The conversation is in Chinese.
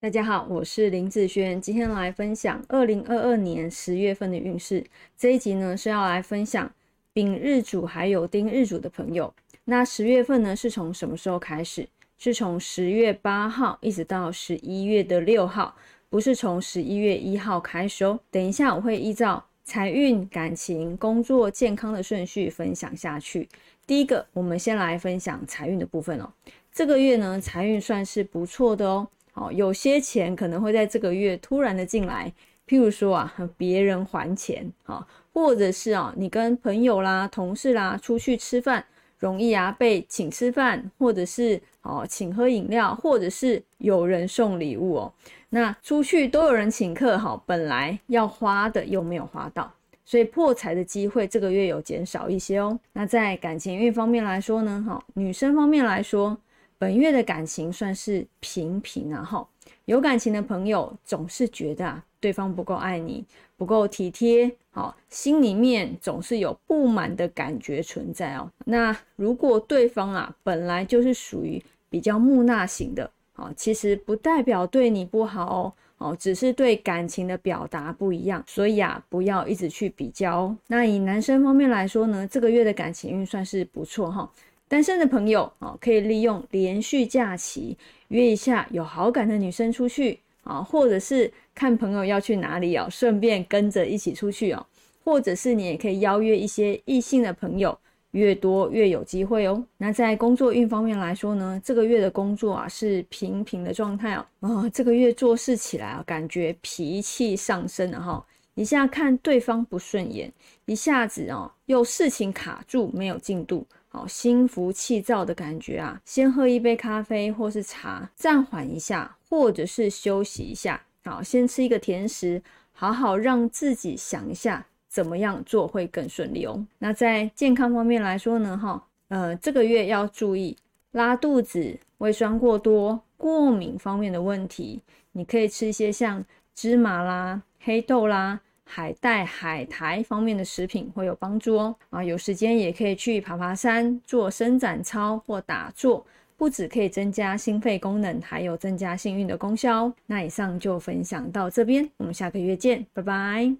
大家好，我是林子轩，今天来分享二零二二年十月份的运势。这一集呢是要来分享丙日主还有丁日主的朋友。那十月份呢是从什么时候开始？是从十月八号一直到十一月的六号，不是从十一月一号开始哦。等一下我会依照财运、感情、工作、健康的顺序分享下去。第一个，我们先来分享财运的部分哦。这个月呢财运算是不错的哦。哦，有些钱可能会在这个月突然的进来，譬如说啊，别人还钱啊，或者是啊，你跟朋友啦、同事啦出去吃饭，容易啊被请吃饭，或者是哦请喝饮料，或者是有人送礼物哦。那出去都有人请客哈，本来要花的又没有花到，所以破财的机会这个月有减少一些哦。那在感情运方面来说呢，哈，女生方面来说。本月的感情算是平平啊，哈，有感情的朋友总是觉得啊，对方不够爱你，不够体贴，好，心里面总是有不满的感觉存在哦。那如果对方啊本来就是属于比较木讷型的，好，其实不代表对你不好哦，哦，只是对感情的表达不一样，所以啊，不要一直去比较哦。那以男生方面来说呢，这个月的感情运算是不错哈。单身的朋友啊，可以利用连续假期约一下有好感的女生出去啊，或者是看朋友要去哪里哦，顺便跟着一起出去哦，或者是你也可以邀约一些异性的朋友，越多越有机会哦。那在工作运方面来说呢，这个月的工作啊是平平的状态哦，啊，这个月做事起来啊，感觉脾气上升了哈，一下看对方不顺眼，一下子哦又事情卡住没有进度。好，心浮气躁的感觉啊，先喝一杯咖啡或是茶，暂缓一下，或者是休息一下。好，先吃一个甜食，好好让自己想一下怎么样做会更顺利哦。那在健康方面来说呢，哈，呃，这个月要注意拉肚子、胃酸过多、过敏方面的问题，你可以吃一些像芝麻啦、黑豆啦。海带、海苔方面的食品会有帮助哦。啊，有时间也可以去爬爬山、做伸展操或打坐，不止可以增加心肺功能，还有增加幸运的功效哦。那以上就分享到这边，我们下个月见，拜拜。